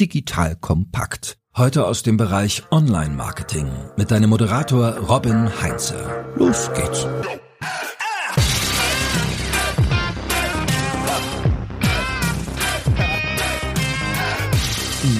digital kompakt. Heute aus dem Bereich Online-Marketing mit deinem Moderator Robin Heinze. Los geht's.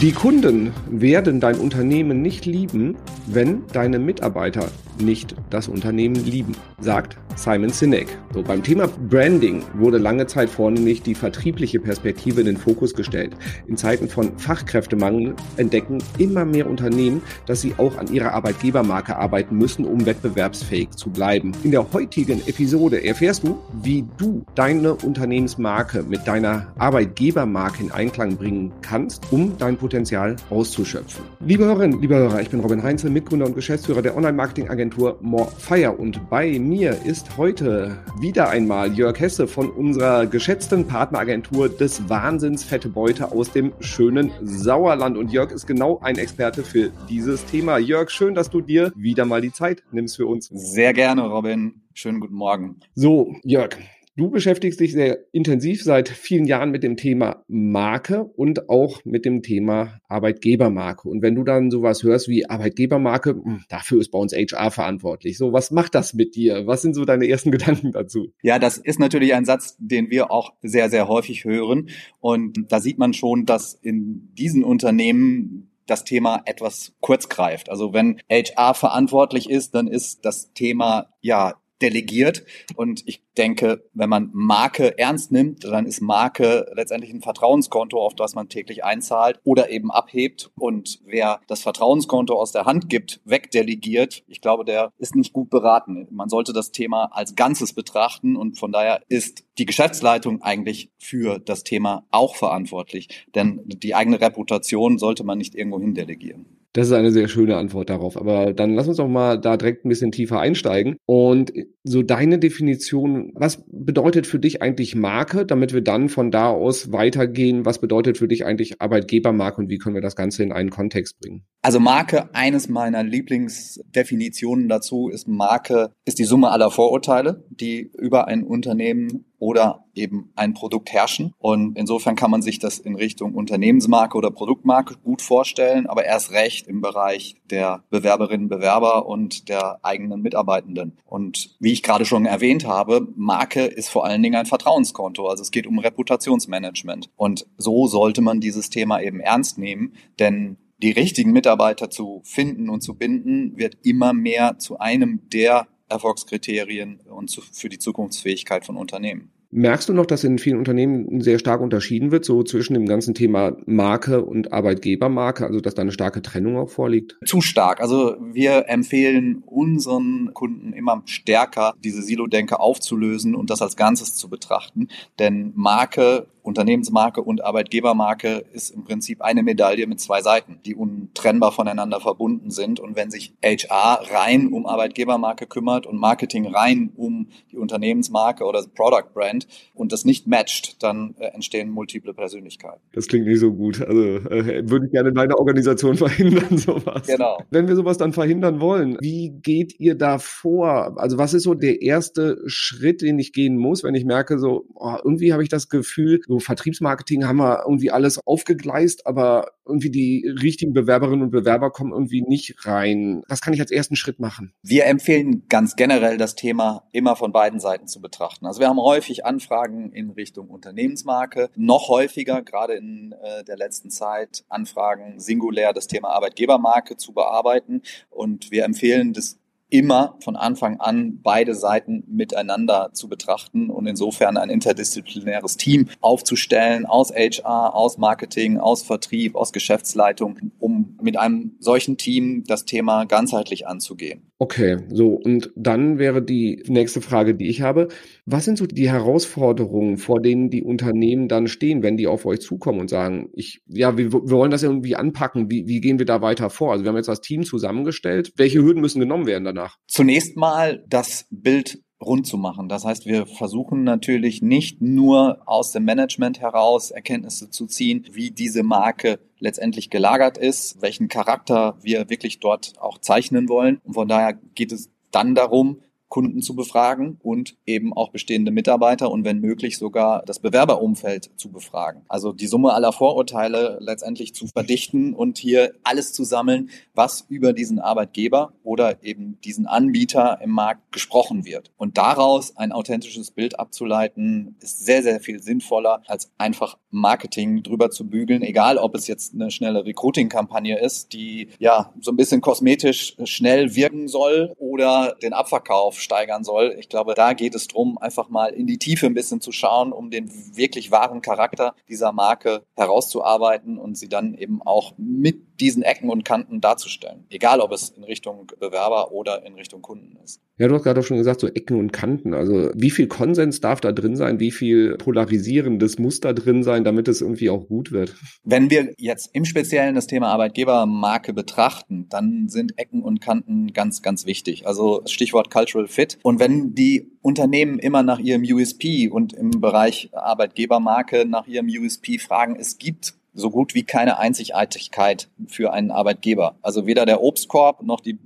Die Kunden werden dein Unternehmen nicht lieben, wenn deine Mitarbeiter nicht das Unternehmen lieben, sagt Simon Sinek. So, beim Thema Branding wurde lange Zeit vornehmlich die vertriebliche Perspektive in den Fokus gestellt. In Zeiten von Fachkräftemangel entdecken immer mehr Unternehmen, dass sie auch an ihrer Arbeitgebermarke arbeiten müssen, um wettbewerbsfähig zu bleiben. In der heutigen Episode erfährst du, wie du deine Unternehmensmarke mit deiner Arbeitgebermarke in Einklang bringen kannst, um dein Potenzial auszuschöpfen. Liebe Hörerinnen, liebe Hörer, ich bin Robin Heinze, Mitgründer und Geschäftsführer der Online-Marketing-Agentur Morefire und bei mir ist heute wieder einmal Jörg Hesse von unserer geschätzten Partneragentur des Wahnsinns Fette Beute aus dem schönen Sauerland. Und Jörg ist genau ein Experte für dieses Thema. Jörg, schön, dass du dir wieder mal die Zeit nimmst für uns. Sehr gerne, Robin. Schönen guten Morgen. So, Jörg, Du beschäftigst dich sehr intensiv seit vielen Jahren mit dem Thema Marke und auch mit dem Thema Arbeitgebermarke. Und wenn du dann sowas hörst wie Arbeitgebermarke, hm, dafür ist bei uns HR verantwortlich. So, was macht das mit dir? Was sind so deine ersten Gedanken dazu? Ja, das ist natürlich ein Satz, den wir auch sehr, sehr häufig hören. Und da sieht man schon, dass in diesen Unternehmen das Thema etwas kurz greift. Also wenn HR verantwortlich ist, dann ist das Thema ja delegiert. Und ich denke, wenn man Marke ernst nimmt, dann ist Marke letztendlich ein Vertrauenskonto, auf das man täglich einzahlt oder eben abhebt. Und wer das Vertrauenskonto aus der Hand gibt, wegdelegiert, ich glaube, der ist nicht gut beraten. Man sollte das Thema als Ganzes betrachten und von daher ist die Geschäftsleitung eigentlich für das Thema auch verantwortlich. Denn die eigene Reputation sollte man nicht irgendwo hin delegieren. Das ist eine sehr schöne Antwort darauf. Aber dann lass uns doch mal da direkt ein bisschen tiefer einsteigen. Und so deine Definition, was bedeutet für dich eigentlich Marke, damit wir dann von da aus weitergehen? Was bedeutet für dich eigentlich Arbeitgebermarke und wie können wir das Ganze in einen Kontext bringen? Also Marke, eines meiner Lieblingsdefinitionen dazu ist Marke, ist die Summe aller Vorurteile, die über ein Unternehmen oder eben ein Produkt herrschen. Und insofern kann man sich das in Richtung Unternehmensmarke oder Produktmarke gut vorstellen, aber erst recht im Bereich der Bewerberinnen, Bewerber und der eigenen Mitarbeitenden. Und wie ich gerade schon erwähnt habe, Marke ist vor allen Dingen ein Vertrauenskonto. Also es geht um Reputationsmanagement. Und so sollte man dieses Thema eben ernst nehmen, denn die richtigen Mitarbeiter zu finden und zu binden, wird immer mehr zu einem der Erfolgskriterien und zu, für die Zukunftsfähigkeit von Unternehmen. Merkst du noch, dass in vielen Unternehmen sehr stark unterschieden wird, so zwischen dem ganzen Thema Marke und Arbeitgebermarke, also dass da eine starke Trennung auch vorliegt? Zu stark. Also wir empfehlen unseren Kunden immer stärker, diese Silo-Denke aufzulösen und das als Ganzes zu betrachten. Denn Marke Unternehmensmarke und Arbeitgebermarke ist im Prinzip eine Medaille mit zwei Seiten, die untrennbar voneinander verbunden sind. Und wenn sich HR rein um Arbeitgebermarke kümmert und Marketing rein um die Unternehmensmarke oder Product Brand und das nicht matcht, dann äh, entstehen multiple Persönlichkeiten. Das klingt nicht so gut. Also äh, würde ich gerne in meiner Organisation verhindern, sowas. Genau. Wenn wir sowas dann verhindern wollen, wie geht ihr da vor? Also was ist so der erste Schritt, den ich gehen muss, wenn ich merke, so oh, irgendwie habe ich das Gefühl, so Vertriebsmarketing haben wir irgendwie alles aufgegleist, aber irgendwie die richtigen Bewerberinnen und Bewerber kommen irgendwie nicht rein. Was kann ich als ersten Schritt machen? Wir empfehlen ganz generell das Thema immer von beiden Seiten zu betrachten. Also wir haben häufig Anfragen in Richtung Unternehmensmarke, noch häufiger, gerade in äh, der letzten Zeit, Anfragen singulär das Thema Arbeitgebermarke zu bearbeiten. Und wir empfehlen das immer von Anfang an beide Seiten miteinander zu betrachten und insofern ein interdisziplinäres Team aufzustellen aus HR, aus Marketing, aus Vertrieb, aus Geschäftsleitung, um mit einem solchen Team das Thema ganzheitlich anzugehen. Okay, so und dann wäre die nächste Frage, die ich habe, was sind so die Herausforderungen, vor denen die Unternehmen dann stehen, wenn die auf euch zukommen und sagen, ich ja, wir, wir wollen das irgendwie anpacken, wie, wie gehen wir da weiter vor? Also wir haben jetzt das Team zusammengestellt, welche Hürden müssen genommen werden danach? Zunächst mal das Bild rund zu machen. Das heißt, wir versuchen natürlich nicht nur aus dem Management heraus Erkenntnisse zu ziehen, wie diese Marke letztendlich gelagert ist, welchen Charakter wir wirklich dort auch zeichnen wollen. Und von daher geht es dann darum, Kunden zu befragen und eben auch bestehende Mitarbeiter und wenn möglich sogar das Bewerberumfeld zu befragen. Also die Summe aller Vorurteile letztendlich zu verdichten und hier alles zu sammeln, was über diesen Arbeitgeber oder eben diesen Anbieter im Markt gesprochen wird. Und daraus ein authentisches Bild abzuleiten, ist sehr, sehr viel sinnvoller, als einfach Marketing drüber zu bügeln, egal ob es jetzt eine schnelle Recruiting-Kampagne ist, die ja so ein bisschen kosmetisch schnell wirken soll oder den Abverkauf steigern soll. Ich glaube, da geht es darum, einfach mal in die Tiefe ein bisschen zu schauen, um den wirklich wahren Charakter dieser Marke herauszuarbeiten und sie dann eben auch mit diesen Ecken und Kanten darzustellen. Egal, ob es in Richtung Bewerber oder in Richtung Kunden ist. Ja, du hast gerade auch schon gesagt, so Ecken und Kanten. Also wie viel Konsens darf da drin sein? Wie viel polarisierendes muss da drin sein, damit es irgendwie auch gut wird? Wenn wir jetzt im Speziellen das Thema Arbeitgebermarke betrachten, dann sind Ecken und Kanten ganz, ganz wichtig. Also Stichwort Cultural Fit. Und wenn die Unternehmen immer nach ihrem USP und im Bereich Arbeitgebermarke nach ihrem USP fragen, es gibt so gut wie keine Einzigartigkeit für einen Arbeitgeber. Also weder der Obstkorb noch die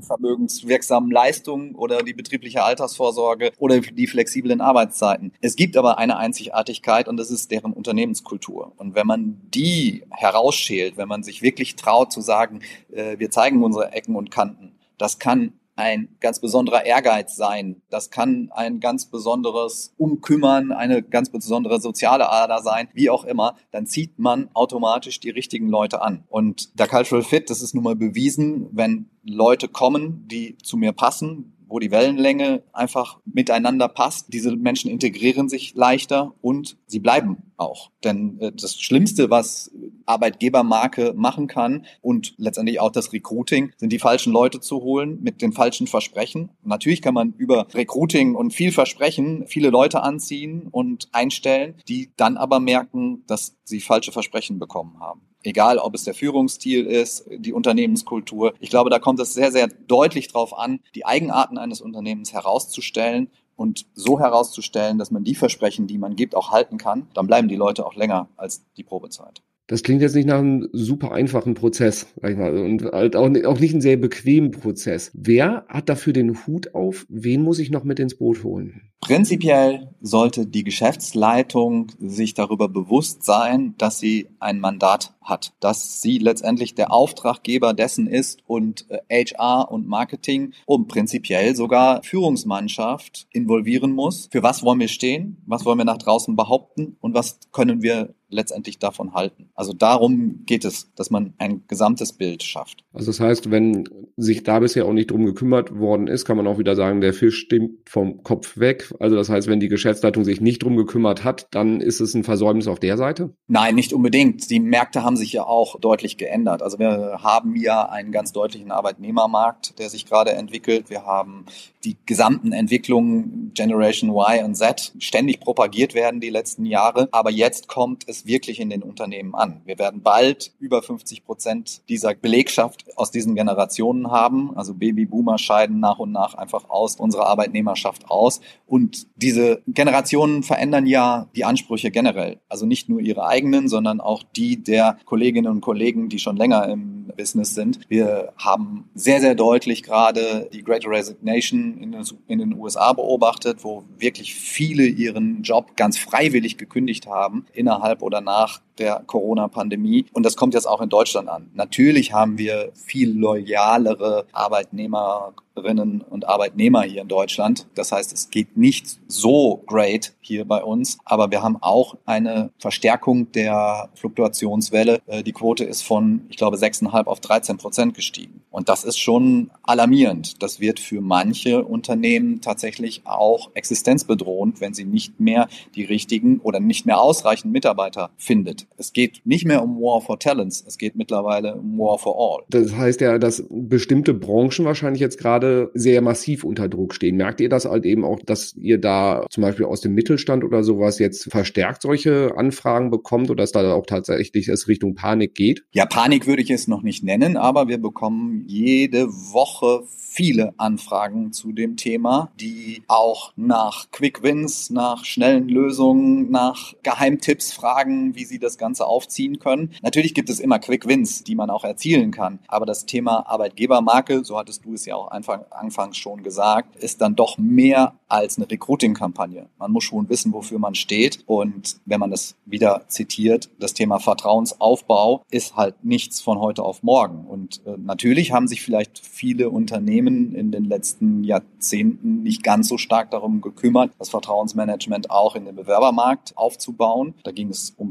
vermögenswirksamen Leistungen oder die betriebliche Altersvorsorge oder die flexiblen Arbeitszeiten. Es gibt aber eine Einzigartigkeit und das ist deren Unternehmenskultur. Und wenn man die herausschält, wenn man sich wirklich traut zu sagen, äh, wir zeigen unsere Ecken und Kanten, das kann ein ganz besonderer Ehrgeiz sein. Das kann ein ganz besonderes Umkümmern, eine ganz besondere soziale Ader sein, wie auch immer. Dann zieht man automatisch die richtigen Leute an. Und der Cultural Fit, das ist nun mal bewiesen, wenn Leute kommen, die zu mir passen, wo die Wellenlänge einfach miteinander passt. Diese Menschen integrieren sich leichter und sie bleiben auch. Denn äh, das Schlimmste, was Arbeitgebermarke machen kann und letztendlich auch das Recruiting, sind die falschen Leute zu holen mit den falschen Versprechen. Natürlich kann man über Recruiting und viel Versprechen viele Leute anziehen und einstellen, die dann aber merken, dass sie falsche Versprechen bekommen haben. Egal, ob es der Führungsstil ist, die Unternehmenskultur. Ich glaube, da kommt es sehr, sehr deutlich darauf an, die Eigenarten eines Unternehmens herauszustellen und so herauszustellen, dass man die Versprechen, die man gibt, auch halten kann. Dann bleiben die Leute auch länger als die Probezeit. Das klingt jetzt nicht nach einem super einfachen Prozess, sag ich mal, und halt auch, auch nicht ein sehr bequemen Prozess. Wer hat dafür den Hut auf? Wen muss ich noch mit ins Boot holen? Prinzipiell sollte die Geschäftsleitung sich darüber bewusst sein, dass sie ein Mandat hat, dass sie letztendlich der Auftraggeber dessen ist und HR äh, und Marketing und prinzipiell sogar Führungsmannschaft involvieren muss. Für was wollen wir stehen? Was wollen wir nach draußen behaupten? Und was können wir letztendlich davon halten. Also darum geht es, dass man ein gesamtes Bild schafft. Also das heißt, wenn sich da bisher auch nicht drum gekümmert worden ist, kann man auch wieder sagen, der Fisch stimmt vom Kopf weg. Also das heißt, wenn die Geschäftsleitung sich nicht drum gekümmert hat, dann ist es ein Versäumnis auf der Seite? Nein, nicht unbedingt. Die Märkte haben sich ja auch deutlich geändert. Also wir haben ja einen ganz deutlichen Arbeitnehmermarkt, der sich gerade entwickelt. Wir haben die gesamten Entwicklungen Generation Y und Z ständig propagiert werden die letzten Jahre. Aber jetzt kommt es wirklich in den Unternehmen an. Wir werden bald über 50 Prozent dieser Belegschaft aus diesen Generationen haben. Also Babyboomer scheiden nach und nach einfach aus unserer Arbeitnehmerschaft aus. Und diese Generationen verändern ja die Ansprüche generell. Also nicht nur ihre eigenen, sondern auch die der Kolleginnen und Kollegen, die schon länger im Business sind. Wir haben sehr, sehr deutlich gerade die Great Resignation in den, USA beobachtet, wo wirklich viele ihren Job ganz freiwillig gekündigt haben innerhalb oder nach der Corona-Pandemie. Und das kommt jetzt auch in Deutschland an. Natürlich haben wir viel loyalere Arbeitnehmerinnen und Arbeitnehmer hier in Deutschland. Das heißt, es geht nicht so great hier bei uns, aber wir haben auch eine Verstärkung der Fluktuationswelle. Äh, die Quote ist von, ich glaube, 6,5 auf 13 Prozent gestiegen. Und das ist schon alarmierend. Das wird für manche Unternehmen tatsächlich auch existenzbedrohend, wenn sie nicht mehr die richtigen oder nicht mehr ausreichend Mitarbeiter findet. Es geht nicht mehr um War for Talents, es geht mittlerweile um War for All. Das heißt ja, dass bestimmte Branchen wahrscheinlich jetzt gerade sehr massiv unter Druck stehen. Merkt ihr das halt eben auch, dass ihr da zum Beispiel aus dem Mittelstand oder sowas jetzt verstärkt solche Anfragen bekommt oder dass da auch tatsächlich es Richtung Panik geht? Ja, Panik würde ich es noch nicht nennen, aber wir bekommen jede Woche viele Anfragen zu dem Thema, die auch nach Quick Wins, nach schnellen Lösungen, nach Geheimtipps fragen, wie sie das Ganze aufziehen können. Natürlich gibt es immer Quick Wins, die man auch erzielen kann. Aber das Thema Arbeitgebermarke, so hattest du es ja auch anfangs schon gesagt, ist dann doch mehr als eine Recruiting-Kampagne. Man muss schon wissen, wofür man steht. Und wenn man das wieder zitiert, das Thema Vertrauensaufbau ist halt nichts von heute auf morgen. Und äh, natürlich haben sich vielleicht viele Unternehmen in den letzten Jahrzehnten nicht ganz so stark darum gekümmert, das Vertrauensmanagement auch in den Bewerbermarkt aufzubauen. Da ging es um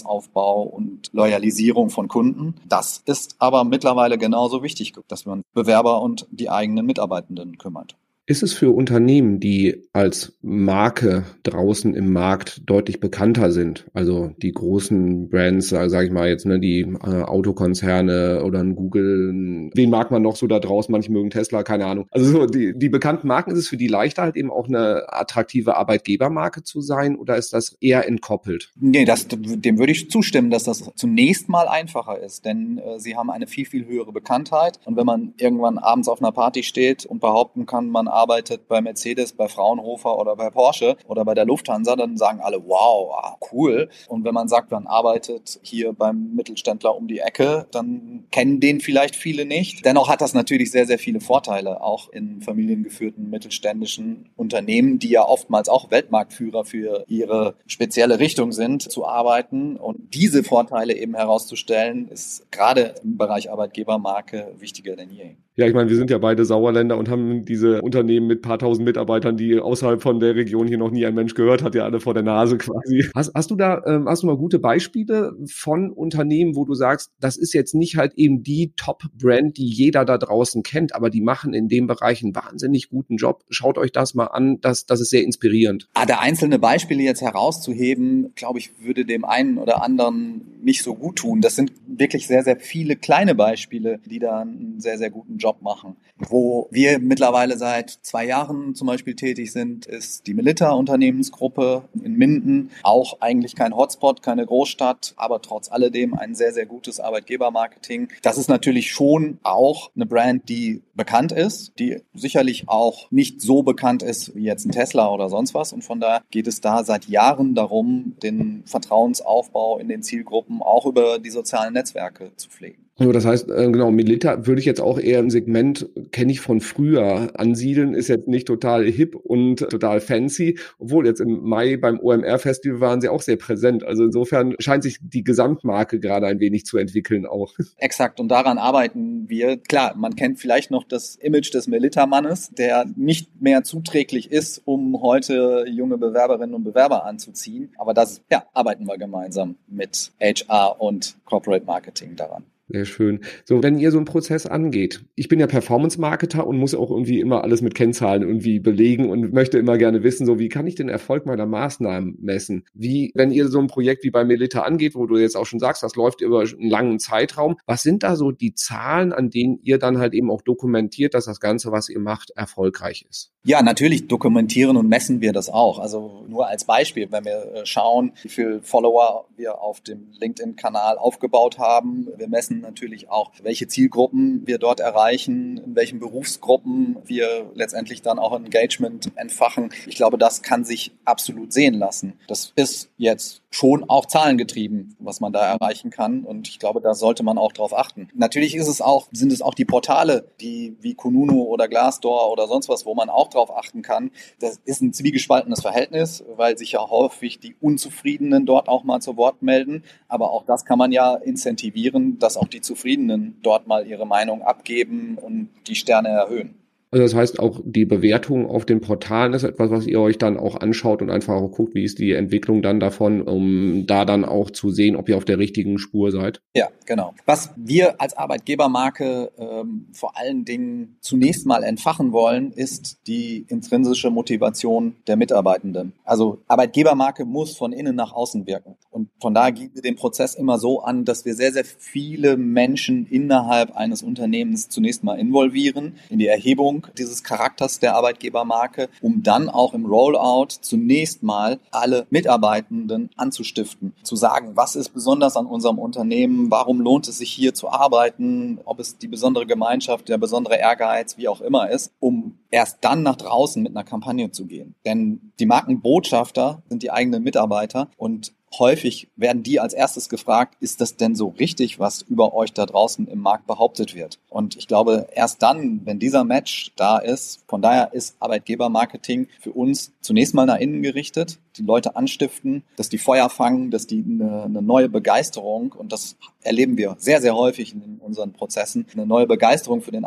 Vertrauensaufbau und Loyalisierung von Kunden. Das ist aber mittlerweile genauso wichtig, dass man Bewerber und die eigenen Mitarbeitenden kümmert. Ist es für Unternehmen, die als Marke draußen im Markt deutlich bekannter sind, also die großen Brands, sage ich mal jetzt, ne, die äh, Autokonzerne oder ein Google, wen mag man noch so da draußen? Manche mögen Tesla, keine Ahnung. Also so die, die bekannten Marken, ist es für die leichter halt eben auch eine attraktive Arbeitgebermarke zu sein oder ist das eher entkoppelt? Nee, das, dem würde ich zustimmen, dass das zunächst mal einfacher ist, denn äh, sie haben eine viel, viel höhere Bekanntheit und wenn man irgendwann abends auf einer Party steht und behaupten kann, man arbeitet bei Mercedes, bei Fraunhofer oder bei Porsche oder bei der Lufthansa, dann sagen alle, wow, ah, cool. Und wenn man sagt, man arbeitet hier beim Mittelständler um die Ecke, dann kennen den vielleicht viele nicht. Dennoch hat das natürlich sehr, sehr viele Vorteile, auch in familiengeführten mittelständischen Unternehmen, die ja oftmals auch Weltmarktführer für ihre spezielle Richtung sind, zu arbeiten. Und diese Vorteile eben herauszustellen, ist gerade im Bereich Arbeitgebermarke wichtiger denn je. Ja, ich meine, wir sind ja beide Sauerländer und haben diese Unternehmen mit paar tausend Mitarbeitern, die außerhalb von der Region hier noch nie ein Mensch gehört hat, ja alle vor der Nase quasi. Hast, hast du da, ähm, hast du mal gute Beispiele von Unternehmen, wo du sagst, das ist jetzt nicht halt eben die Top-Brand, die jeder da draußen kennt, aber die machen in dem Bereich einen wahnsinnig guten Job. Schaut euch das mal an, das, das ist sehr inspirierend. Ah, da einzelne Beispiele jetzt herauszuheben, glaube ich, würde dem einen oder anderen nicht so gut tun. Das sind wirklich sehr, sehr viele kleine Beispiele, die da einen sehr, sehr guten Job machen. Wo wir mittlerweile seit zwei Jahren zum Beispiel tätig sind, ist die Melita Unternehmensgruppe in Minden. Auch eigentlich kein Hotspot, keine Großstadt, aber trotz alledem ein sehr, sehr gutes Arbeitgebermarketing. Das ist natürlich schon auch eine Brand, die bekannt ist, die sicherlich auch nicht so bekannt ist wie jetzt ein Tesla oder sonst was. Und von daher geht es da seit Jahren darum, den Vertrauensaufbau in den Zielgruppen auch über die sozialen Netzwerke zu pflegen. So, das heißt, äh, genau, Milita würde ich jetzt auch eher im Segment, kenne ich von früher, ansiedeln, ist jetzt nicht total hip und total fancy, obwohl jetzt im Mai beim OMR-Festival waren sie auch sehr präsent. Also insofern scheint sich die Gesamtmarke gerade ein wenig zu entwickeln auch. Exakt, und daran arbeiten wir. Klar, man kennt vielleicht noch das Image des Milita-Mannes, der nicht mehr zuträglich ist, um heute junge Bewerberinnen und Bewerber anzuziehen. Aber das, ja, arbeiten wir gemeinsam mit HR und Corporate Marketing daran. Sehr schön. So, wenn ihr so einen Prozess angeht, ich bin ja Performance-Marketer und muss auch irgendwie immer alles mit Kennzahlen irgendwie belegen und möchte immer gerne wissen, so wie kann ich den Erfolg meiner Maßnahmen messen? Wie, wenn ihr so ein Projekt wie bei Melita angeht, wo du jetzt auch schon sagst, das läuft über einen langen Zeitraum, was sind da so die Zahlen, an denen ihr dann halt eben auch dokumentiert, dass das Ganze, was ihr macht, erfolgreich ist? Ja, natürlich dokumentieren und messen wir das auch. Also nur als Beispiel, wenn wir äh, schauen, wie viele Follower wir auf dem LinkedIn-Kanal aufgebaut haben. Wir messen natürlich auch, welche Zielgruppen wir dort erreichen, in welchen Berufsgruppen wir letztendlich dann auch Engagement entfachen. Ich glaube, das kann sich absolut sehen lassen. Das ist jetzt schon auch zahlengetrieben, was man da erreichen kann. Und ich glaube, da sollte man auch drauf achten. Natürlich ist es auch, sind es auch die Portale, die wie Kununu oder Glassdoor oder sonst was, wo man auch drauf achten kann. Das ist ein zwiegespaltenes Verhältnis, weil sich ja häufig die Unzufriedenen dort auch mal zu Wort melden. Aber auch das kann man ja incentivieren, dass auch die Zufriedenen dort mal ihre Meinung abgeben und die Sterne erhöhen. Also das heißt auch die Bewertung auf den Portalen ist etwas, was ihr euch dann auch anschaut und einfach auch guckt, wie ist die Entwicklung dann davon, um da dann auch zu sehen, ob ihr auf der richtigen Spur seid. Ja, genau. Was wir als Arbeitgebermarke ähm, vor allen Dingen zunächst mal entfachen wollen, ist die intrinsische Motivation der Mitarbeitenden. Also Arbeitgebermarke muss von innen nach außen wirken. Und von daher gehen wir den Prozess immer so an, dass wir sehr, sehr viele Menschen innerhalb eines Unternehmens zunächst mal involvieren in die Erhebung Etablierung dieses Charakters der Arbeitgebermarke, um dann auch im Rollout zunächst mal alle Mitarbeitenden anzustiften, zu sagen, was ist besonders an unserem Unternehmen, warum lohnt es sich hier zu arbeiten, ob es die besondere Gemeinschaft, der besondere Ehrgeiz, wie auch immer ist, um erst dann nach draußen mit einer Kampagne zu gehen. Denn die Markenbotschafter sind die eigenen Mitarbeiter und häufig werden die als erstes gefragt, ist das denn so richtig, was über euch da draußen im Markt behauptet wird? Und ich glaube, erst dann, wenn dieser Match da ist, von daher ist Arbeitgebermarketing für uns zunächst mal nach innen gerichtet, die Leute anstiften, dass die Feuer fangen, dass die eine, eine neue Begeisterung, und das erleben wir sehr, sehr häufig in unseren Prozessen, eine neue Begeisterung für den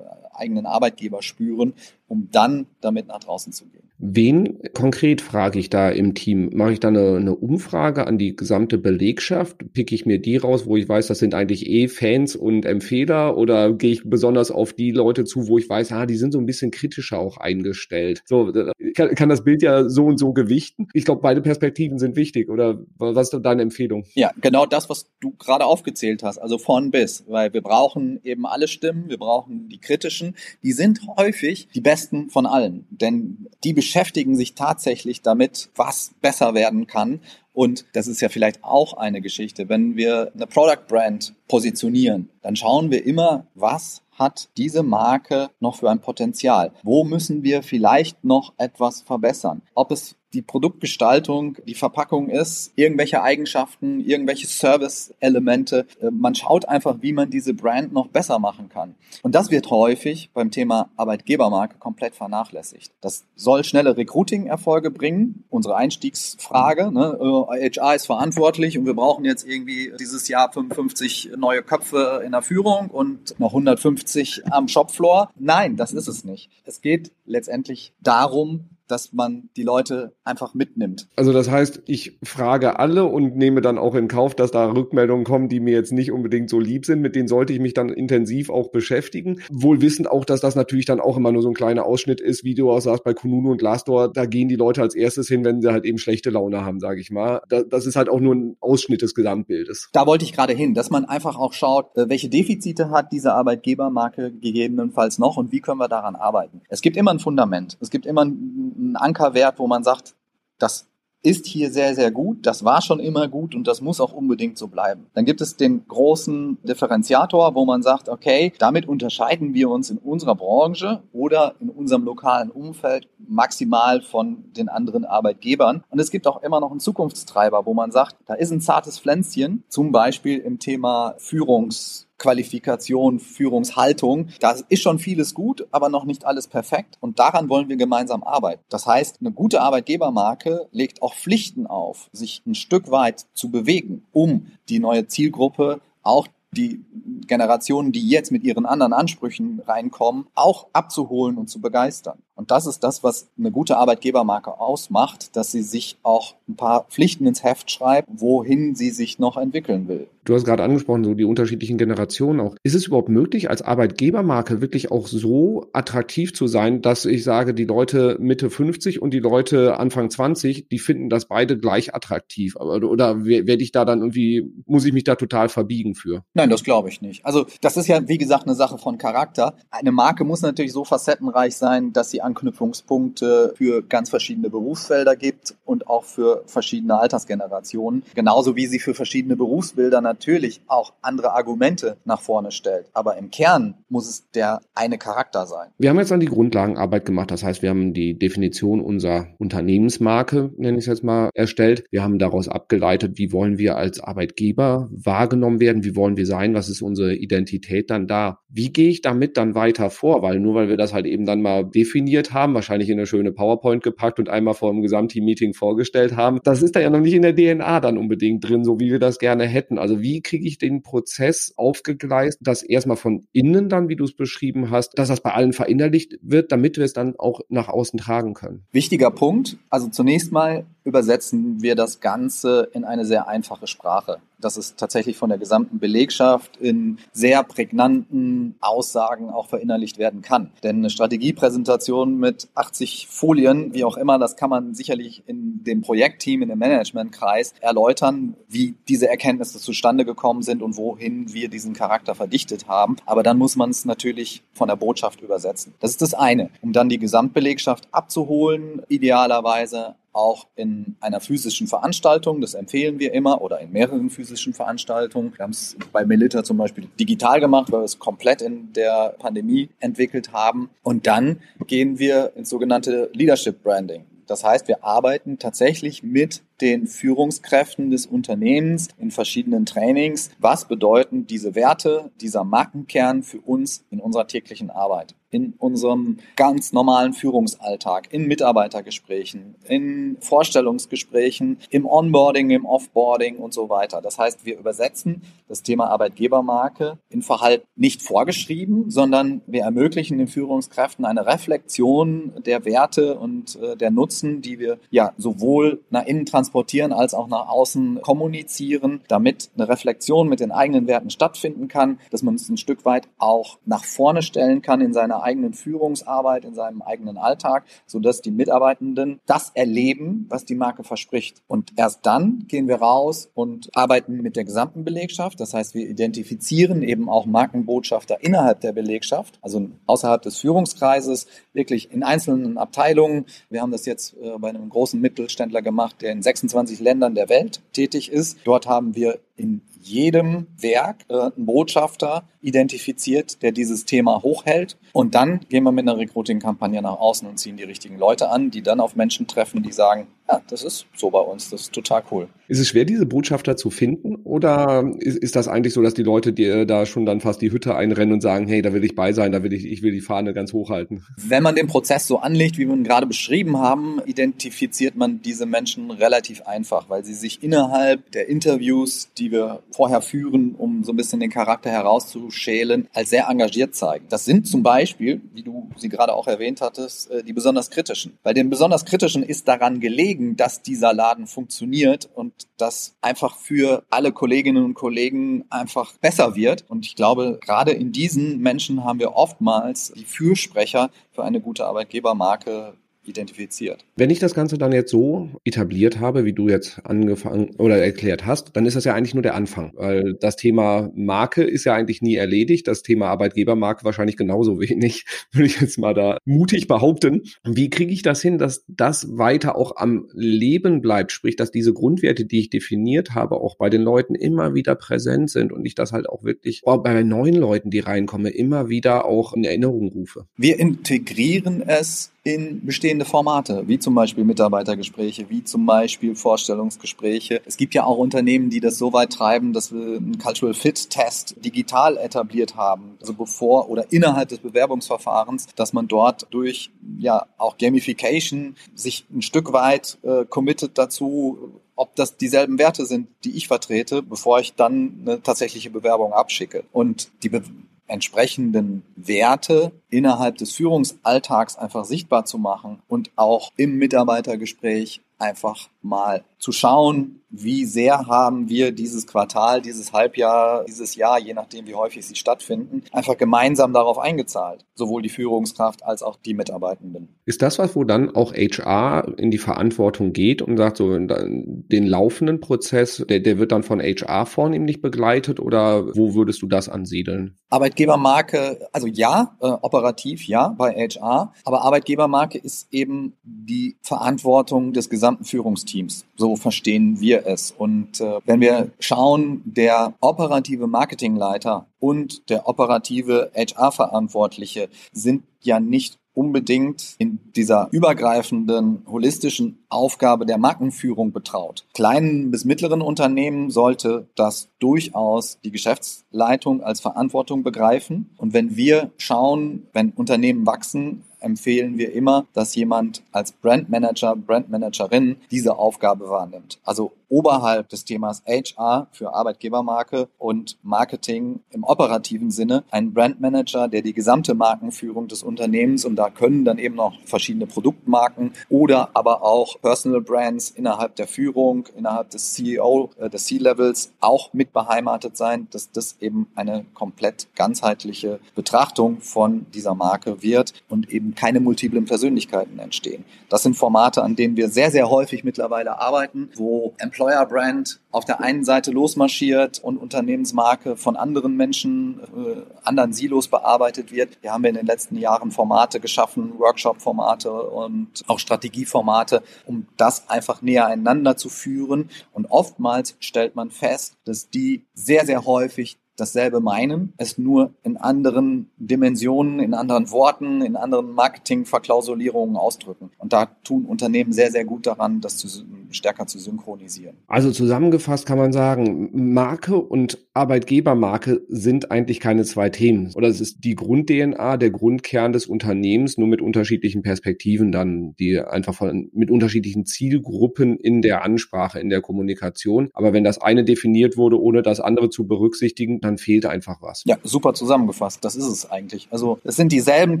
eigenen Arbeitgeber spüren, um dann damit nach draußen zu gehen. Wen konkret frage ich da im Team? Mache ich da eine, eine Umfrage an die gesamte Belegschaft? Picke ich mir die raus, wo ich weiß, das sind eigentlich eh Fans und Empfehler? Oder gehe ich besonders auf die Leute zu, wo ich weiß, ah, die sind so ein bisschen kritischer auch eingestellt? So, kann, kann das Bild ja so und so gewichten. Ich glaube, beide Perspektiven sind wichtig. Oder was ist deine Empfehlung? Ja, genau das, was du gerade aufgezählt hast. Also von bis. Weil wir brauchen eben alle Stimmen. Wir brauchen die kritischen. Die sind häufig die besten von allen. Denn die beschäftigen sich tatsächlich damit, was besser werden kann. Und das ist ja vielleicht auch eine Geschichte. Wenn wir eine Product Brand positionieren, dann schauen wir immer, was hat diese Marke noch für ein Potenzial? Wo müssen wir vielleicht noch etwas verbessern? Ob es die Produktgestaltung, die Verpackung ist, irgendwelche Eigenschaften, irgendwelche Service-Elemente. Äh, man schaut einfach, wie man diese Brand noch besser machen kann. Und das wird häufig beim Thema Arbeitgebermarke komplett vernachlässigt. Das soll schnelle Recruiting-Erfolge bringen. Unsere Einstiegsfrage, ne? HR ist verantwortlich und wir brauchen jetzt irgendwie dieses Jahr 55 neue Köpfe in der Führung und noch 150 am Shopfloor. Nein, das ist es nicht. Es geht letztendlich darum, dass man die Leute einfach mitnimmt. Also das heißt, ich frage alle und nehme dann auch in Kauf, dass da Rückmeldungen kommen, die mir jetzt nicht unbedingt so lieb sind. Mit denen sollte ich mich dann intensiv auch beschäftigen. Wohl wissend auch, dass das natürlich dann auch immer nur so ein kleiner Ausschnitt ist, wie du auch sagst, bei Kununu und Glassdoor, da gehen die Leute als erstes hin, wenn sie halt eben schlechte Laune haben, sage ich mal. Das ist halt auch nur ein Ausschnitt des Gesamtbildes. Da wollte ich gerade hin, dass man einfach auch schaut, äh, welche Defizite hat diese Arbeitgebermarke gegebenenfalls noch und wie können wir daran arbeiten. Es gibt immer ein Fundament. Es gibt immer ein ein Ankerwert, wo man sagt, das ist hier sehr, sehr gut, das war schon immer gut und das muss auch unbedingt so bleiben. Dann gibt es den großen Differenziator, wo man sagt, okay, damit unterscheiden wir uns in unserer Branche oder in unserem lokalen Umfeld maximal von den anderen Arbeitgebern. Und es gibt auch immer noch einen Zukunftstreiber, wo man sagt, da ist ein zartes Pflänzchen, zum Beispiel im Thema Führungs Qualifikation, Führungshaltung. Da ist schon vieles gut, aber noch nicht alles perfekt. Und daran wollen wir gemeinsam arbeiten. Das heißt, eine gute Arbeitgebermarke legt auch Pflichten auf, sich ein Stück weit zu bewegen, um die neue Zielgruppe auch die Generationen, die jetzt mit ihren anderen Ansprüchen reinkommen, auch abzuholen und zu begeistern. Und das ist das, was eine gute Arbeitgebermarke ausmacht, dass sie sich auch ein paar Pflichten ins Heft schreibt, wohin sie sich noch entwickeln will. Du hast gerade angesprochen, so die unterschiedlichen Generationen auch. Ist es überhaupt möglich, als Arbeitgebermarke wirklich auch so attraktiv zu sein, dass ich sage, die Leute Mitte 50 und die Leute Anfang 20, die finden das beide gleich attraktiv? Oder, oder werde ich da dann irgendwie, muss ich mich da total verbiegen für? Nein, das glaube ich nicht. Also das ist ja, wie gesagt, eine Sache von Charakter. Eine Marke muss natürlich so facettenreich sein, dass sie Anknüpfungspunkte für ganz verschiedene Berufsfelder gibt und auch für verschiedene Altersgenerationen. Genauso wie sie für verschiedene Berufsbilder natürlich auch andere Argumente nach vorne stellt. Aber im Kern muss es der eine Charakter sein. Wir haben jetzt dann die Grundlagenarbeit gemacht. Das heißt, wir haben die Definition unserer Unternehmensmarke, nenne ich es jetzt mal, erstellt. Wir haben daraus abgeleitet, wie wollen wir als Arbeitgeber wahrgenommen werden, wie wollen wir sein, was ist unsere Identität dann da. Wie gehe ich damit dann weiter vor? Weil nur weil wir das halt eben dann mal definiert haben, wahrscheinlich in eine schöne PowerPoint gepackt und einmal vor einem Gesamtteam-Meeting vorgestellt haben, das ist da ja noch nicht in der DNA dann unbedingt drin, so wie wir das gerne hätten. Also wie kriege ich den Prozess aufgegleist, dass erstmal von innen dann, wie du es beschrieben hast, dass das bei allen verinnerlicht wird, damit wir es dann auch nach außen tragen können? Wichtiger Punkt. Also zunächst mal übersetzen wir das Ganze in eine sehr einfache Sprache dass es tatsächlich von der gesamten Belegschaft in sehr prägnanten Aussagen auch verinnerlicht werden kann. Denn eine Strategiepräsentation mit 80 Folien, wie auch immer, das kann man sicherlich in dem Projektteam, in dem Managementkreis erläutern, wie diese Erkenntnisse zustande gekommen sind und wohin wir diesen Charakter verdichtet haben. Aber dann muss man es natürlich von der Botschaft übersetzen. Das ist das eine, um dann die Gesamtbelegschaft abzuholen, idealerweise auch in einer physischen Veranstaltung, das empfehlen wir immer, oder in mehreren physischen Veranstaltungen. Wir haben es bei Melita zum Beispiel digital gemacht, weil wir es komplett in der Pandemie entwickelt haben. Und dann gehen wir ins sogenannte Leadership Branding. Das heißt, wir arbeiten tatsächlich mit den Führungskräften des Unternehmens in verschiedenen Trainings. Was bedeuten diese Werte, dieser Markenkern für uns in unserer täglichen Arbeit? in unserem ganz normalen Führungsalltag, in Mitarbeitergesprächen, in Vorstellungsgesprächen, im Onboarding, im Offboarding und so weiter. Das heißt, wir übersetzen das Thema Arbeitgebermarke in Verhalten nicht vorgeschrieben, sondern wir ermöglichen den Führungskräften eine Reflexion der Werte und äh, der Nutzen, die wir ja sowohl nach innen transportieren als auch nach außen kommunizieren, damit eine Reflexion mit den eigenen Werten stattfinden kann, dass man es ein Stück weit auch nach vorne stellen kann in seiner eigenen Führungsarbeit, in seinem eigenen Alltag, sodass die Mitarbeitenden das erleben, was die Marke verspricht. Und erst dann gehen wir raus und arbeiten mit der gesamten Belegschaft. Das heißt, wir identifizieren eben auch Markenbotschafter innerhalb der Belegschaft, also außerhalb des Führungskreises, wirklich in einzelnen Abteilungen. Wir haben das jetzt äh, bei einem großen Mittelständler gemacht, der in 26 Ländern der Welt tätig ist. Dort haben wir in jedem Werk äh, einen Botschafter identifiziert, der dieses Thema hochhält. Und dann gehen wir mit einer Recruiting-Kampagne nach außen und ziehen die richtigen Leute an, die dann auf Menschen treffen, die sagen, ja, das ist so bei uns, das ist total cool. Ist es schwer, diese Botschafter zu finden? Oder ist, ist das eigentlich so, dass die Leute dir da schon dann fast die Hütte einrennen und sagen, hey, da will ich bei sein, da will ich, ich will die Fahne ganz hochhalten? Wenn man den Prozess so anlegt, wie wir ihn gerade beschrieben haben, identifiziert man diese Menschen relativ einfach, weil sie sich innerhalb der Interviews, die wir vorher führen, um so ein bisschen den Charakter herauszuschälen, als sehr engagiert zeigen. Das sind zum Beispiel, wie du sie gerade auch erwähnt hattest, äh, die besonders kritischen. Bei den besonders kritischen ist daran gelegen, dass dieser Laden funktioniert und das einfach für alle Kolleginnen und Kollegen einfach besser wird. Und ich glaube, gerade in diesen Menschen haben wir oftmals die Fürsprecher für eine gute Arbeitgebermarke identifiziert. Wenn ich das Ganze dann jetzt so etabliert habe, wie du jetzt angefangen oder erklärt hast, dann ist das ja eigentlich nur der Anfang, weil das Thema Marke ist ja eigentlich nie erledigt, das Thema Arbeitgebermarke wahrscheinlich genauso wenig, würde ich jetzt mal da mutig behaupten. Wie kriege ich das hin, dass das weiter auch am Leben bleibt, sprich, dass diese Grundwerte, die ich definiert habe, auch bei den Leuten immer wieder präsent sind und ich das halt auch wirklich oh, bei neuen Leuten, die reinkommen, immer wieder auch in Erinnerung rufe. Wir integrieren es in bestehende Formate, wie zum Beispiel Mitarbeitergespräche, wie zum Beispiel Vorstellungsgespräche. Es gibt ja auch Unternehmen, die das so weit treiben, dass wir einen Cultural Fit Test digital etabliert haben, also bevor oder innerhalb des Bewerbungsverfahrens, dass man dort durch ja auch Gamification sich ein Stück weit äh, committet dazu, ob das dieselben Werte sind, die ich vertrete, bevor ich dann eine tatsächliche Bewerbung abschicke. Und die Be entsprechenden Werte innerhalb des Führungsalltags einfach sichtbar zu machen und auch im Mitarbeitergespräch einfach mal zu schauen, wie sehr haben wir dieses Quartal, dieses Halbjahr, dieses Jahr, je nachdem wie häufig sie stattfinden, einfach gemeinsam darauf eingezahlt. Sowohl die Führungskraft als auch die Mitarbeitenden. Ist das was, wo dann auch HR in die Verantwortung geht und sagt, so den laufenden Prozess, der, der wird dann von HR vornehmlich begleitet oder wo würdest du das ansiedeln? Arbeitgebermarke, also ja, äh, operativ ja bei HR, aber Arbeitgebermarke ist eben die Verantwortung des gesamten Führungsteams. So verstehen wir es. Und äh, wenn wir schauen, der operative Marketingleiter und der operative HR-Verantwortliche sind ja nicht unbedingt in dieser übergreifenden, holistischen Aufgabe der Markenführung betraut. Kleinen bis mittleren Unternehmen sollte das durchaus die Geschäftsleitung als Verantwortung begreifen. Und wenn wir schauen, wenn Unternehmen wachsen, empfehlen wir immer, dass jemand als Brandmanager, Brandmanagerin diese Aufgabe wahrnimmt. Also oberhalb des Themas HR für Arbeitgebermarke und Marketing im operativen Sinne ein Brandmanager, der die gesamte Markenführung des Unternehmens und da können dann eben noch verschiedene Produktmarken oder aber auch Personal Brands innerhalb der Führung, innerhalb des CEO, äh, des C-Levels auch mit beheimatet sein, dass das eben eine komplett ganzheitliche Betrachtung von dieser Marke wird und eben keine multiplen Persönlichkeiten entstehen. Das sind Formate, an denen wir sehr, sehr häufig mittlerweile arbeiten, wo Employer Brand auf der einen Seite losmarschiert und Unternehmensmarke von anderen Menschen, äh, anderen Silos bearbeitet wird. Hier haben wir in den letzten Jahren Formate geschaffen, Workshop-Formate und auch Strategieformate, um das einfach näher einander zu führen. Und oftmals stellt man fest, dass die sehr, sehr häufig dasselbe meinen, es nur in anderen Dimensionen, in anderen Worten, in anderen Marketingverklausulierungen ausdrücken. Und da tun Unternehmen sehr, sehr gut daran, das zu, stärker zu synchronisieren. Also zusammengefasst kann man sagen, Marke und Arbeitgebermarke sind eigentlich keine zwei Themen. Oder es ist die Grund-DNA, der Grundkern des Unternehmens, nur mit unterschiedlichen Perspektiven dann, die einfach von, mit unterschiedlichen Zielgruppen in der Ansprache, in der Kommunikation. Aber wenn das eine definiert wurde, ohne das andere zu berücksichtigen, dann fehlt einfach was. Ja, super zusammengefasst. Das ist es eigentlich. Also es sind dieselben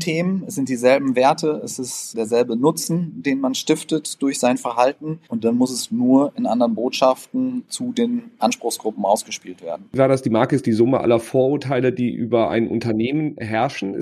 Themen, es sind dieselben Werte, es ist derselbe Nutzen, den man stiftet durch sein Verhalten und dann muss es nur in anderen Botschaften zu den Anspruchsgruppen ausgespielt werden. War das die Marke ist die Summe aller Vorurteile, die über ein Unternehmen herrschen?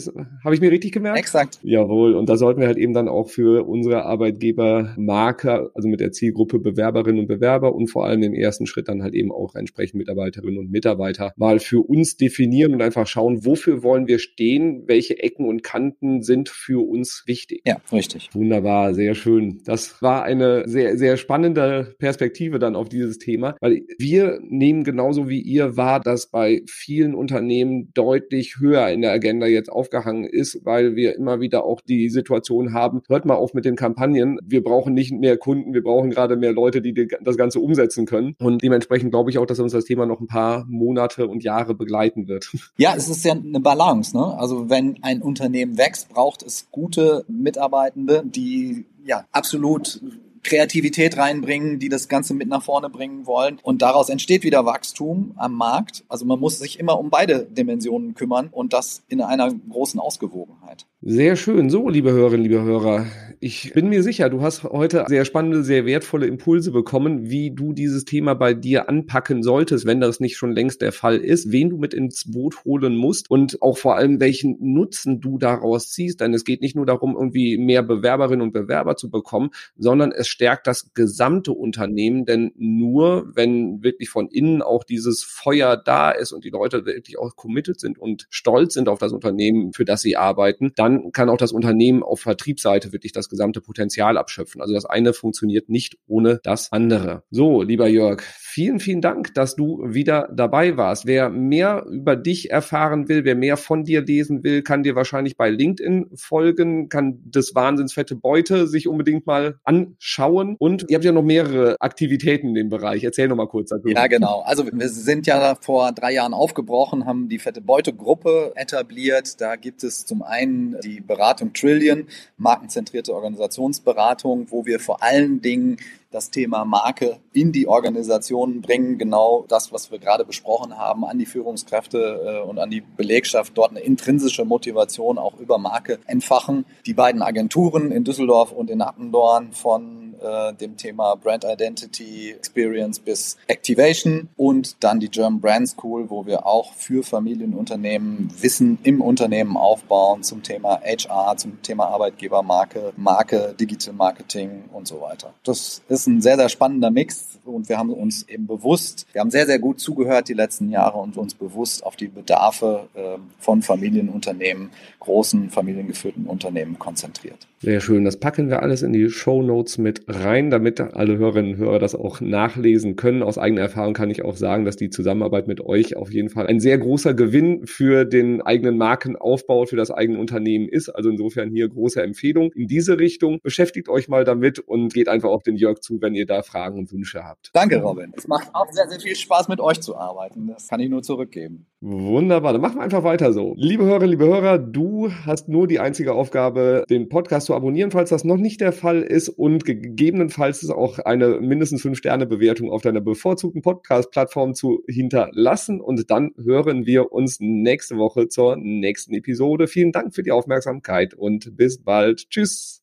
Habe ich mir richtig gemerkt? Exakt. Jawohl. Und da sollten wir halt eben dann auch für unsere Arbeitgebermarke, also mit der Zielgruppe Bewerberinnen und Bewerber und vor allem im ersten Schritt dann halt eben auch entsprechend Mitarbeiterinnen und Mitarbeiter mal für uns definieren und einfach schauen, wofür wollen wir stehen, welche Ecken und Kanten sind für uns wichtig. Ja, richtig. Wunderbar, sehr schön. Das war eine sehr, sehr spannende Perspektive dann auf dieses Thema, weil wir nehmen genauso wie ihr wahr, dass bei vielen Unternehmen deutlich höher in der Agenda jetzt aufgehangen ist, weil wir immer wieder auch die Situation haben, hört mal auf mit den Kampagnen, wir brauchen nicht mehr Kunden, wir brauchen gerade mehr Leute, die das Ganze umsetzen können. Und dementsprechend glaube ich auch, dass uns das Thema noch ein paar Monate und Jahre Jahre begleiten wird. Ja, es ist ja eine Balance. Ne? Also wenn ein Unternehmen wächst, braucht es gute Mitarbeitende, die ja absolut Kreativität reinbringen, die das Ganze mit nach vorne bringen wollen. Und daraus entsteht wieder Wachstum am Markt. Also man muss sich immer um beide Dimensionen kümmern und das in einer großen Ausgewogenheit. Sehr schön. So, liebe Hörerinnen, liebe Hörer, ich bin mir sicher, du hast heute sehr spannende, sehr wertvolle Impulse bekommen, wie du dieses Thema bei dir anpacken solltest, wenn das nicht schon längst der Fall ist, wen du mit ins Boot holen musst und auch vor allem, welchen Nutzen du daraus ziehst. Denn es geht nicht nur darum, irgendwie mehr Bewerberinnen und Bewerber zu bekommen, sondern es stärkt das gesamte Unternehmen, denn nur wenn wirklich von innen auch dieses Feuer da ist und die Leute wirklich auch committed sind und stolz sind auf das Unternehmen, für das sie arbeiten, dann dann kann auch das Unternehmen auf Vertriebsseite wirklich das gesamte Potenzial abschöpfen. Also das eine funktioniert nicht ohne das andere. So, lieber Jörg, vielen, vielen Dank, dass du wieder dabei warst. Wer mehr über dich erfahren will, wer mehr von dir lesen will, kann dir wahrscheinlich bei LinkedIn folgen, kann das Wahnsinnsfette Beute sich unbedingt mal anschauen. Und ihr habt ja noch mehrere Aktivitäten in dem Bereich. Erzähl noch mal kurz dazu. Ja, genau. Also wir sind ja vor drei Jahren aufgebrochen, haben die Fette Beute Gruppe etabliert. Da gibt es zum einen die Beratung Trillion, markenzentrierte Organisationsberatung, wo wir vor allen Dingen das Thema Marke in die Organisationen bringen, genau das, was wir gerade besprochen haben, an die Führungskräfte äh, und an die Belegschaft, dort eine intrinsische Motivation auch über Marke entfachen. Die beiden Agenturen in Düsseldorf und in Appendorn von äh, dem Thema Brand Identity, Experience bis Activation und dann die German Brand School, wo wir auch für Familienunternehmen Wissen im Unternehmen aufbauen zum Thema HR, zum Thema Arbeitgebermarke, Marke, Digital Marketing und so weiter. Das ist ein sehr, sehr spannender Mix und wir haben uns eben bewusst, wir haben sehr, sehr gut zugehört die letzten Jahre und uns bewusst auf die Bedarfe äh, von Familienunternehmen, großen familiengeführten Unternehmen konzentriert. Sehr schön. Das packen wir alles in die Show Notes mit rein, damit alle Hörerinnen und Hörer das auch nachlesen können. Aus eigener Erfahrung kann ich auch sagen, dass die Zusammenarbeit mit euch auf jeden Fall ein sehr großer Gewinn für den eigenen Markenaufbau, für das eigene Unternehmen ist. Also insofern hier große Empfehlung in diese Richtung. Beschäftigt euch mal damit und geht einfach auf den Jörg zu, wenn ihr da Fragen und Wünsche habt. Danke, Robin. Es macht auch sehr, sehr viel Spaß, mit euch zu arbeiten. Das kann ich nur zurückgeben. Wunderbar. Dann machen wir einfach weiter so. Liebe Hörerinnen, liebe Hörer, du hast nur die einzige Aufgabe, den Podcast zu abonnieren, falls das noch nicht der Fall ist und gegebenenfalls ist auch eine mindestens 5-Sterne-Bewertung auf deiner bevorzugten Podcast-Plattform zu hinterlassen. Und dann hören wir uns nächste Woche zur nächsten Episode. Vielen Dank für die Aufmerksamkeit und bis bald. Tschüss.